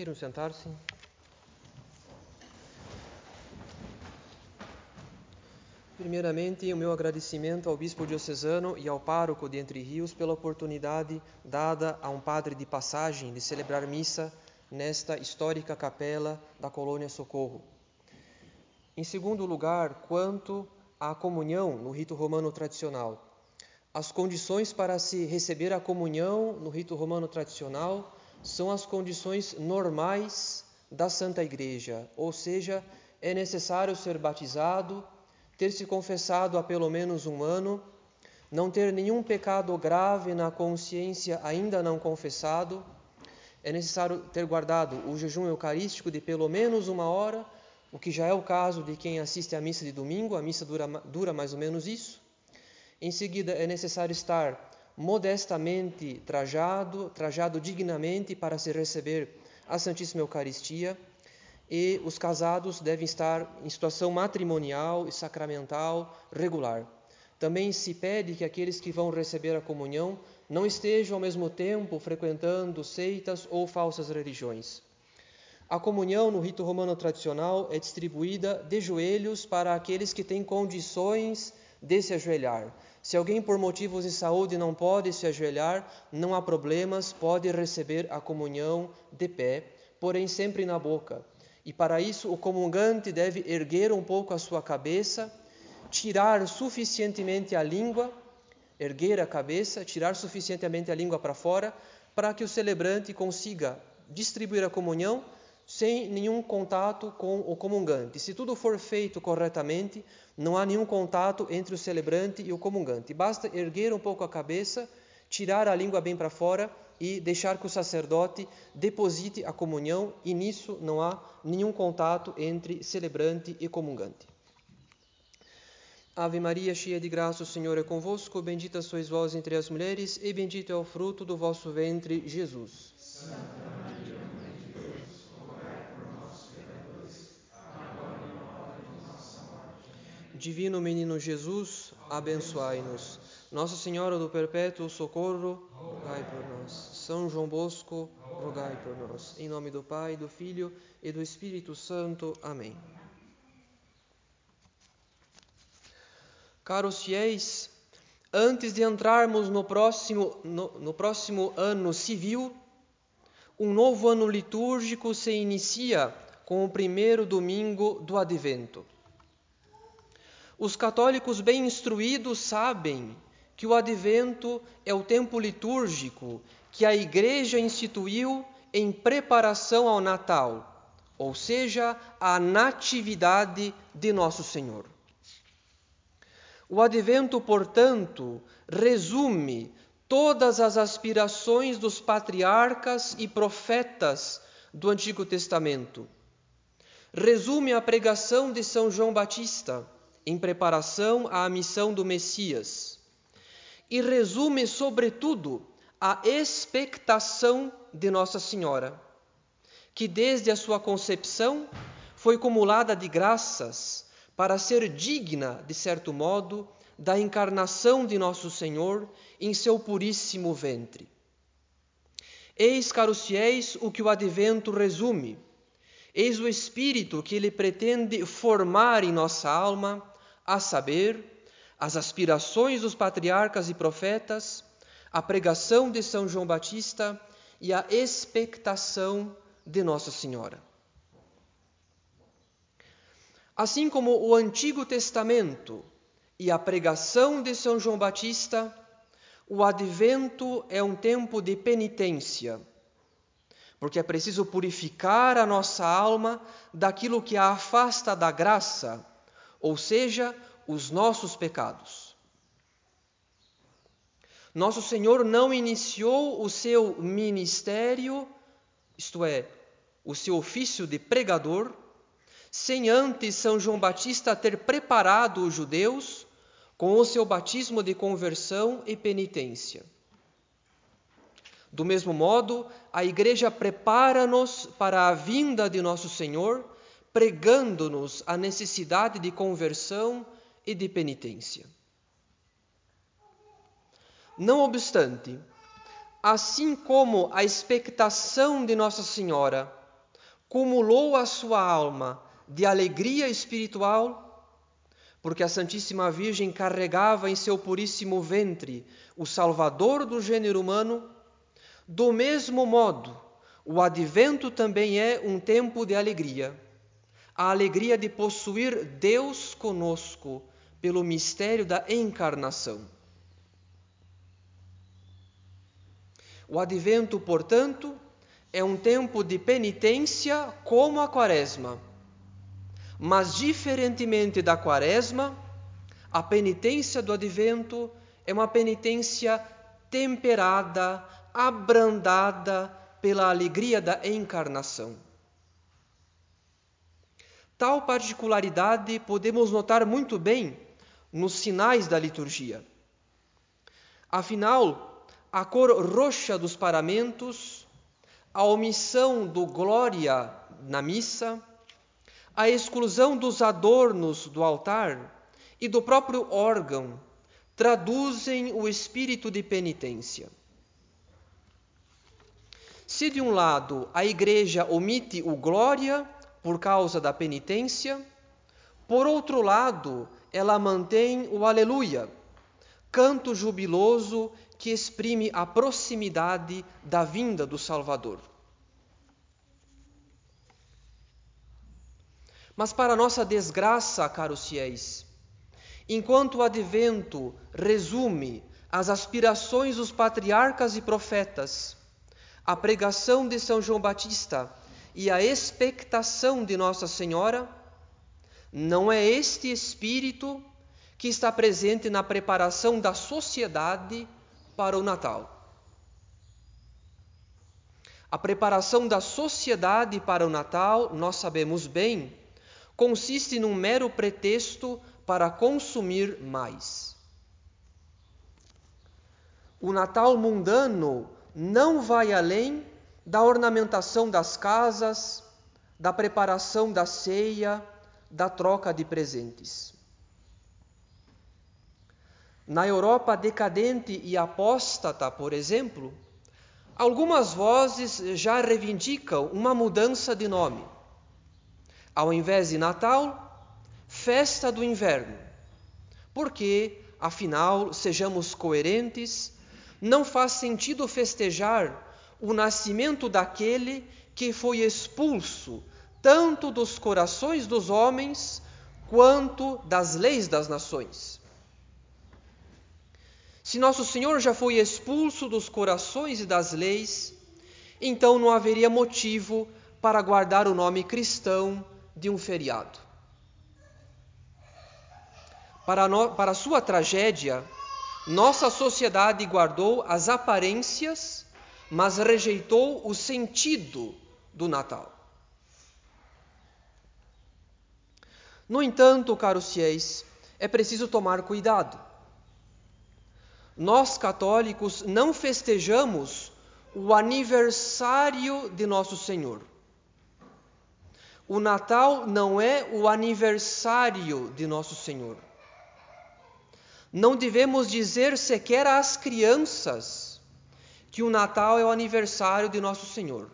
Queiram sentar-se. Primeiramente, o meu agradecimento ao Bispo Diocesano e ao Pároco de Entre Rios pela oportunidade dada a um padre de passagem de celebrar missa nesta histórica capela da Colônia Socorro. Em segundo lugar, quanto à comunhão no rito romano tradicional. As condições para se receber a comunhão no rito romano tradicional são as condições normais da Santa Igreja, ou seja, é necessário ser batizado, ter se confessado há pelo menos um ano, não ter nenhum pecado grave na consciência ainda não confessado, é necessário ter guardado o jejum eucarístico de pelo menos uma hora, o que já é o caso de quem assiste à missa de domingo, a missa dura, dura mais ou menos isso. Em seguida, é necessário estar modestamente trajado, trajado dignamente para se receber a Santíssima Eucaristia, e os casados devem estar em situação matrimonial e sacramental regular. Também se pede que aqueles que vão receber a comunhão não estejam ao mesmo tempo frequentando seitas ou falsas religiões. A comunhão no rito romano tradicional é distribuída de joelhos para aqueles que têm condições de se ajoelhar. Se alguém por motivos de saúde não pode se ajoelhar, não há problemas, pode receber a comunhão de pé, porém sempre na boca. E para isso o comungante deve erguer um pouco a sua cabeça, tirar suficientemente a língua, erguer a cabeça, tirar suficientemente a língua para fora, para que o celebrante consiga distribuir a comunhão sem nenhum contato com o comungante. Se tudo for feito corretamente, não há nenhum contato entre o celebrante e o comungante. Basta erguer um pouco a cabeça, tirar a língua bem para fora e deixar que o sacerdote deposite a comunhão, e nisso não há nenhum contato entre celebrante e comungante. Ave Maria, cheia de graça, o Senhor é convosco. Bendita sois vós entre as mulheres, e bendito é o fruto do vosso ventre, Jesus. Santa Divino Menino Jesus, abençoai-nos. Nossa Senhora do Perpétuo Socorro, rogai por nós. São João Bosco, rogai por nós. Em nome do Pai, do Filho e do Espírito Santo. Amém. Caros fiéis, antes de entrarmos no próximo, no, no próximo ano civil, um novo ano litúrgico se inicia com o primeiro domingo do Advento. Os católicos bem instruídos sabem que o advento é o tempo litúrgico que a Igreja instituiu em preparação ao Natal, ou seja, a natividade de Nosso Senhor. O advento, portanto, resume todas as aspirações dos patriarcas e profetas do Antigo Testamento. Resume a pregação de São João Batista em preparação à missão do Messias e resume, sobretudo, a expectação de Nossa Senhora, que desde a sua concepção foi cumulada de graças para ser digna, de certo modo, da encarnação de Nosso Senhor em seu puríssimo ventre. Eis, caros fiéis, o que o advento resume. Eis o espírito que ele pretende formar em nossa alma a saber, as aspirações dos patriarcas e profetas, a pregação de São João Batista e a expectação de Nossa Senhora. Assim como o Antigo Testamento e a pregação de São João Batista, o advento é um tempo de penitência, porque é preciso purificar a nossa alma daquilo que a afasta da graça ou seja, os nossos pecados. Nosso Senhor não iniciou o seu ministério, isto é, o seu ofício de pregador, sem antes São João Batista ter preparado os judeus com o seu batismo de conversão e penitência. Do mesmo modo, a Igreja prepara-nos para a vinda de Nosso Senhor pregando-nos a necessidade de conversão e de penitência. Não obstante, assim como a expectação de Nossa Senhora cumulou a sua alma de alegria espiritual, porque a Santíssima Virgem carregava em seu puríssimo ventre o Salvador do gênero humano, do mesmo modo, o advento também é um tempo de alegria. A alegria de possuir Deus conosco pelo mistério da encarnação. O advento, portanto, é um tempo de penitência como a quaresma. Mas, diferentemente da quaresma, a penitência do advento é uma penitência temperada, abrandada pela alegria da encarnação. Tal particularidade podemos notar muito bem nos sinais da liturgia. Afinal, a cor roxa dos paramentos, a omissão do glória na missa, a exclusão dos adornos do altar e do próprio órgão traduzem o espírito de penitência. Se de um lado a igreja omite o glória por causa da penitência, por outro lado, ela mantém o aleluia, canto jubiloso que exprime a proximidade da vinda do Salvador. Mas para nossa desgraça, caros fiéis, enquanto o advento resume as aspirações dos patriarcas e profetas, a pregação de São João Batista e a expectação de Nossa Senhora, não é este espírito que está presente na preparação da sociedade para o Natal. A preparação da sociedade para o Natal, nós sabemos bem, consiste num mero pretexto para consumir mais. O Natal mundano não vai além da ornamentação das casas, da preparação da ceia, da troca de presentes. Na Europa decadente e apóstata, por exemplo, algumas vozes já reivindicam uma mudança de nome. Ao invés de Natal, Festa do Inverno. Porque, afinal, sejamos coerentes, não faz sentido festejar o nascimento daquele que foi expulso tanto dos corações dos homens quanto das leis das nações. Se Nosso Senhor já foi expulso dos corações e das leis, então não haveria motivo para guardar o nome cristão de um feriado. Para, no, para sua tragédia, nossa sociedade guardou as aparências mas rejeitou o sentido do Natal. No entanto, caros fiéis, é preciso tomar cuidado. Nós católicos não festejamos o aniversário de Nosso Senhor. O Natal não é o aniversário de Nosso Senhor. Não devemos dizer sequer às crianças que o Natal é o aniversário de Nosso Senhor.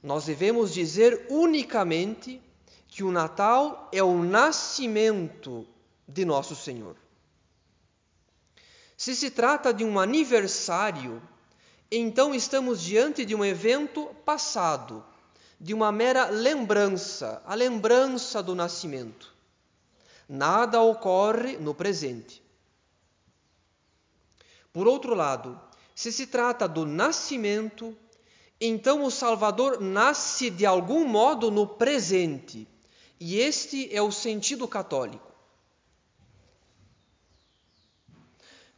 Nós devemos dizer unicamente que o Natal é o nascimento de Nosso Senhor. Se se trata de um aniversário, então estamos diante de um evento passado, de uma mera lembrança, a lembrança do nascimento. Nada ocorre no presente. Por outro lado, se se trata do nascimento, então o Salvador nasce de algum modo no presente, e este é o sentido católico.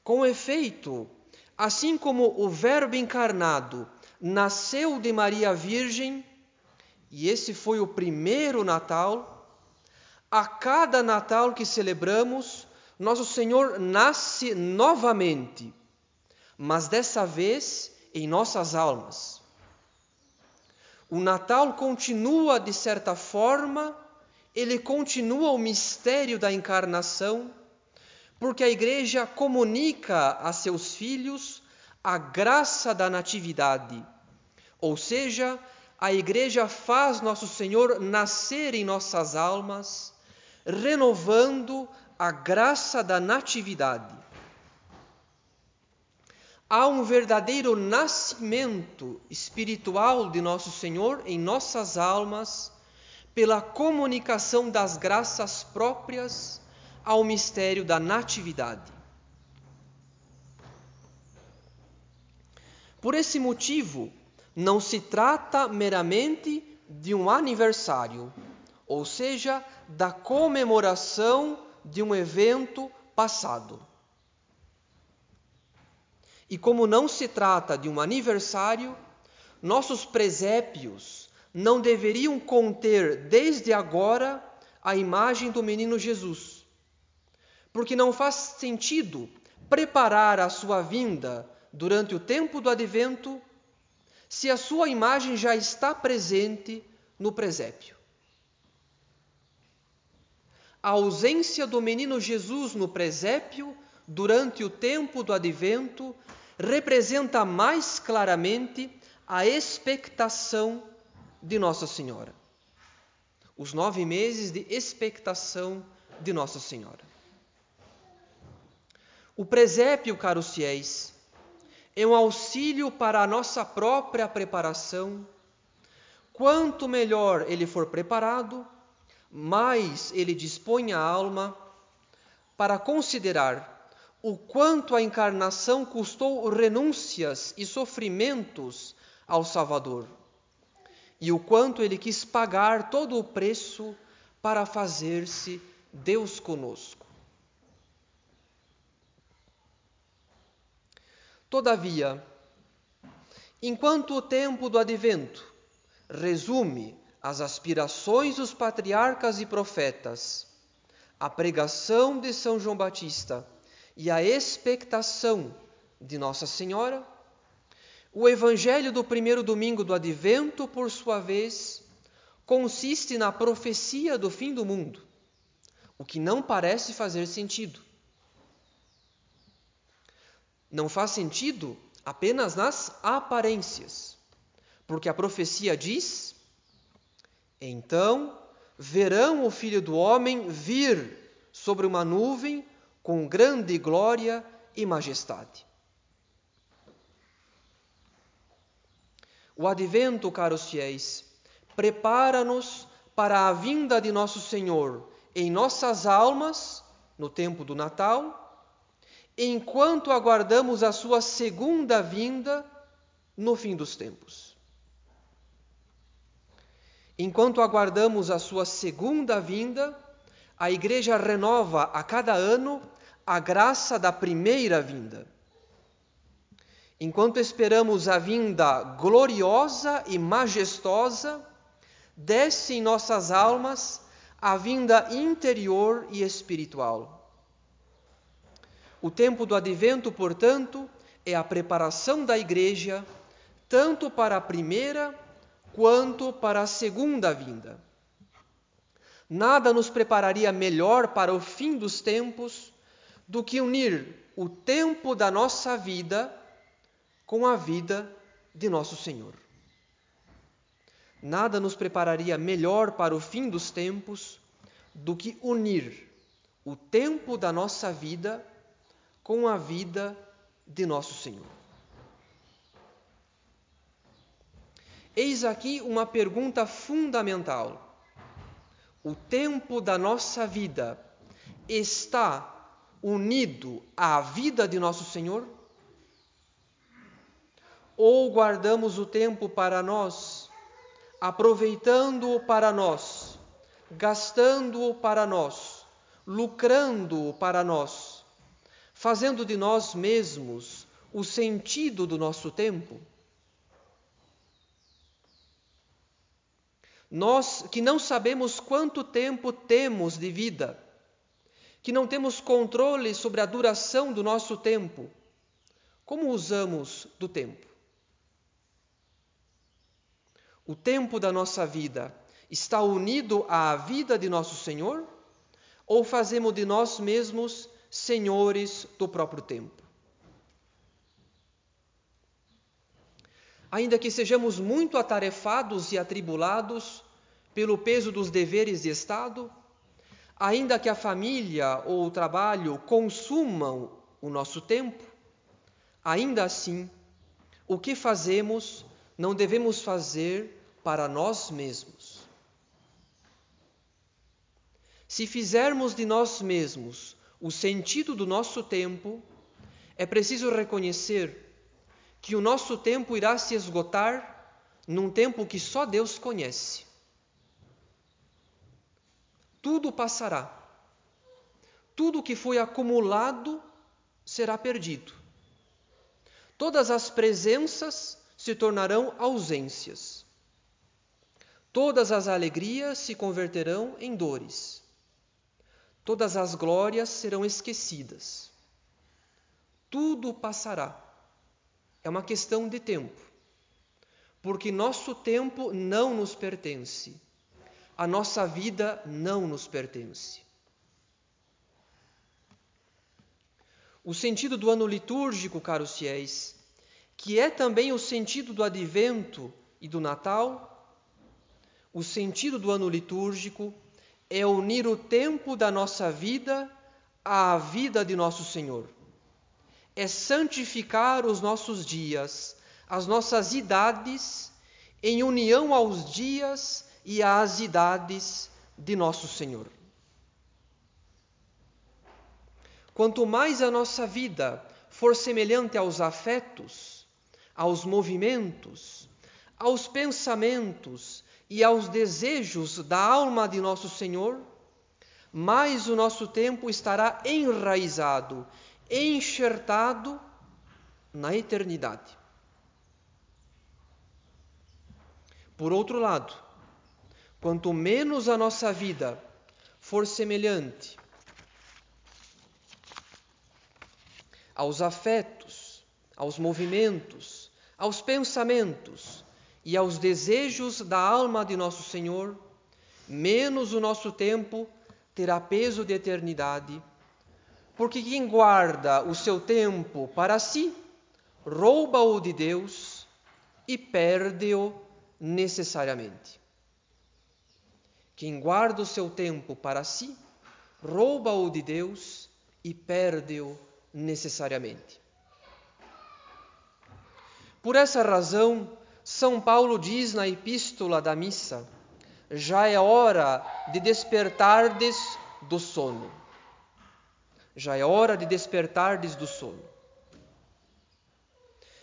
Com efeito, assim como o Verbo encarnado nasceu de Maria Virgem, e esse foi o primeiro Natal, a cada Natal que celebramos, nosso Senhor nasce novamente mas dessa vez em nossas almas. O Natal continua, de certa forma, ele continua o mistério da encarnação, porque a Igreja comunica a seus filhos a graça da natividade, ou seja, a Igreja faz Nosso Senhor nascer em nossas almas, renovando a graça da natividade. Há um verdadeiro nascimento espiritual de Nosso Senhor em nossas almas pela comunicação das graças próprias ao mistério da natividade. Por esse motivo, não se trata meramente de um aniversário, ou seja, da comemoração de um evento passado. E como não se trata de um aniversário, nossos presépios não deveriam conter desde agora a imagem do menino Jesus, porque não faz sentido preparar a sua vinda durante o tempo do advento se a sua imagem já está presente no presépio. A ausência do menino Jesus no presépio durante o tempo do advento representa mais claramente a expectação de Nossa Senhora. Os nove meses de expectação de Nossa Senhora. O presépio, caros fiéis, é um auxílio para a nossa própria preparação. Quanto melhor ele for preparado, mais ele dispõe a alma para considerar o quanto a encarnação custou renúncias e sofrimentos ao Salvador, e o quanto ele quis pagar todo o preço para fazer-se Deus conosco. Todavia, enquanto o tempo do advento resume as aspirações dos patriarcas e profetas, a pregação de São João Batista e a expectação de Nossa Senhora, o evangelho do primeiro domingo do advento, por sua vez, consiste na profecia do fim do mundo, o que não parece fazer sentido não faz sentido apenas nas aparências, porque a profecia diz: então verão o filho do homem vir sobre uma nuvem com grande glória e majestade. O advento, caros fiéis, prepara-nos para a vinda de nosso Senhor em nossas almas no tempo do Natal enquanto aguardamos a sua segunda vinda no fim dos tempos. Enquanto aguardamos a sua segunda vinda, a Igreja renova a cada ano a graça da primeira vinda. Enquanto esperamos a vinda gloriosa e majestosa, desce em nossas almas a vinda interior e espiritual. O tempo do advento, portanto, é a preparação da igreja tanto para a primeira quanto para a segunda vinda. Nada nos prepararia melhor para o fim dos tempos do que unir o tempo da nossa vida com a vida de nosso Senhor. Nada nos prepararia melhor para o fim dos tempos do que unir o tempo da nossa vida com a vida de nosso Senhor. Eis aqui uma pergunta fundamental. O tempo da nossa vida está unido à vida de nosso Senhor? Ou guardamos o tempo para nós, aproveitando-o para nós, gastando-o para nós, lucrando-o para nós? fazendo de nós mesmos o sentido do nosso tempo? Nós que não sabemos quanto tempo temos de vida, que não temos controle sobre a duração do nosso tempo, como usamos do tempo? O tempo da nossa vida está unido à vida de nosso Senhor? Ou fazemos de nós mesmos senhores do próprio tempo. ainda que sejamos muito atarefados e atribulados pelo peso dos deveres de Estado, ainda que a família ou o trabalho consumam o nosso tempo, ainda assim, o que fazemos não devemos fazer para nós mesmos. Se fizermos de nós mesmos o sentido do nosso tempo, é preciso reconhecer que o nosso tempo irá se esgotar num tempo que só Deus conhece. Tudo passará. Tudo que foi acumulado será perdido. Todas as presenças se tornarão ausências. Todas as alegrias se converterão em dores. Todas as glórias serão esquecidas. Tudo passará. É uma questão de tempo. Porque nosso tempo não nos pertence. A nossa vida não nos pertence. O sentido do ano litúrgico, caros fiéis, que é também o sentido do advento e do Natal, o sentido do ano litúrgico é unir o tempo da nossa vida à vida de nosso Senhor. É santificar os nossos dias, as nossas idades, em união aos dias e às idades de nosso Senhor. Quanto mais a nossa vida for semelhante aos afetos, aos movimentos, aos pensamentos e aos desejos da alma de nosso Senhor, mais o nosso tempo estará enraizado, enxertado na eternidade. Por outro lado, quanto menos a nossa vida for semelhante aos afetos, aos movimentos, aos pensamentos e aos desejos da alma de nosso Senhor, menos o nosso tempo terá peso de eternidade, porque quem guarda o seu tempo para si, rouba-o de Deus e perde-o necessariamente. Quem guarda o seu tempo para si, rouba-o de Deus e perde-o necessariamente. Por essa razão, São Paulo diz na epístola da missa: já é hora de despertardes do sono. Já é hora de despertardes do sono.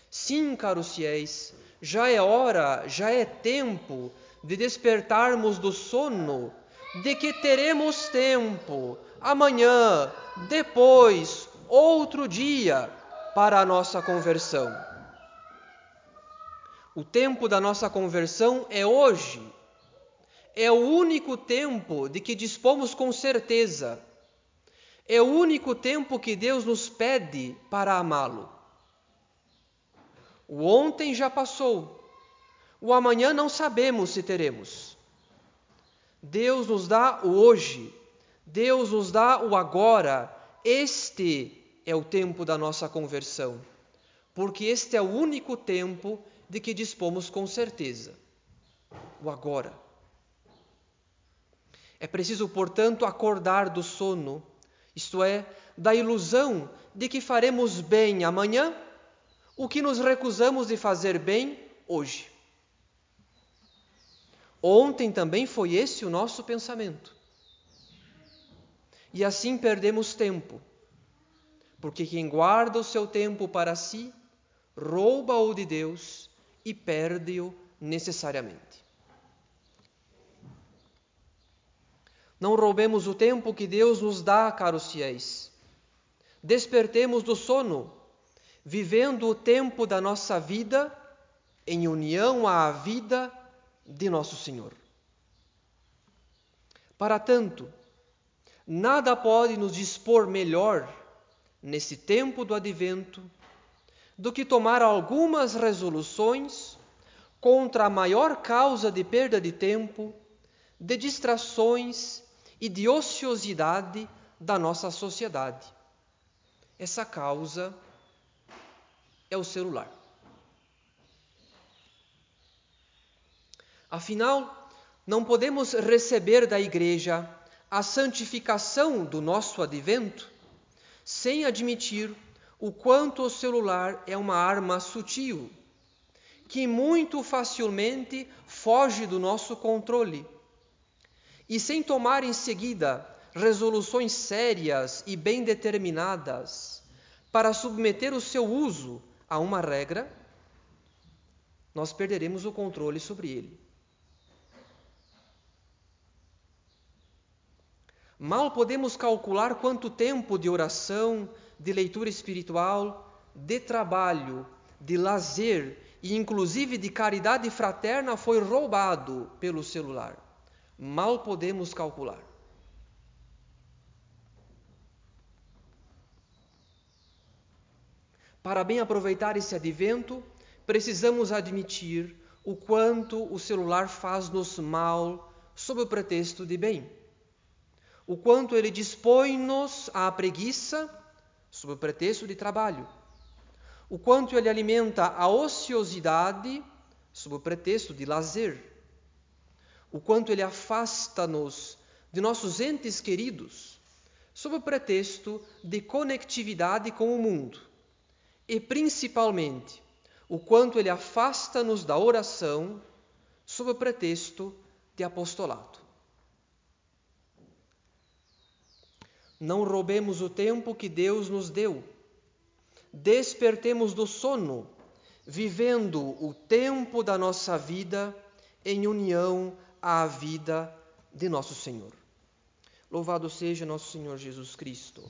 Sim, caros fiéis, já é hora, já é tempo de despertarmos do sono de que teremos tempo amanhã, depois, outro dia para a nossa conversão. O tempo da nossa conversão é hoje. É o único tempo de que dispomos com certeza. É o único tempo que Deus nos pede para amá-lo. O ontem já passou. O amanhã não sabemos se teremos. Deus nos dá o hoje. Deus nos dá o agora. Este é o tempo da nossa conversão, porque este é o único tempo de que dispomos com certeza o agora. É preciso, portanto, acordar do sono, isto é, da ilusão de que faremos bem amanhã o que nos recusamos de fazer bem hoje. Ontem também foi esse o nosso pensamento. E assim perdemos tempo porque quem guarda o seu tempo para si, rouba-o de Deus e perde-o necessariamente. Não roubemos o tempo que Deus nos dá, caros fiéis. Despertemos do sono, vivendo o tempo da nossa vida em união à vida de nosso Senhor. Para tanto, nada pode nos dispor melhor nesse tempo do advento, do que tomar algumas resoluções contra a maior causa de perda de tempo, de distrações e de ociosidade da nossa sociedade. Essa causa é o celular. Afinal, não podemos receber da Igreja a santificação do nosso advento sem admitir o quanto o celular é uma arma sutil, que muito facilmente foge do nosso controle. E sem tomar em seguida resoluções sérias e bem determinadas para submeter o seu uso a uma regra, nós perderemos o controle sobre ele. Mal podemos calcular quanto tempo de oração, de leitura espiritual, de trabalho, de lazer e inclusive de caridade fraterna foi roubado pelo celular. Mal podemos calcular. Para bem aproveitar esse advento, precisamos admitir o quanto o celular faz-nos mal sob o pretexto de bem o quanto ele dispõe-nos à preguiça, sob o pretexto de trabalho, o quanto ele alimenta a ociosidade, sob o pretexto de lazer, o quanto ele afasta-nos de nossos entes queridos, sob o pretexto de conectividade com o mundo, e principalmente o quanto ele afasta-nos da oração, sob o pretexto de apostolado. Não roubemos o tempo que Deus nos deu. Despertemos do sono, vivendo o tempo da nossa vida em união à vida de nosso Senhor. Louvado seja nosso Senhor Jesus Cristo.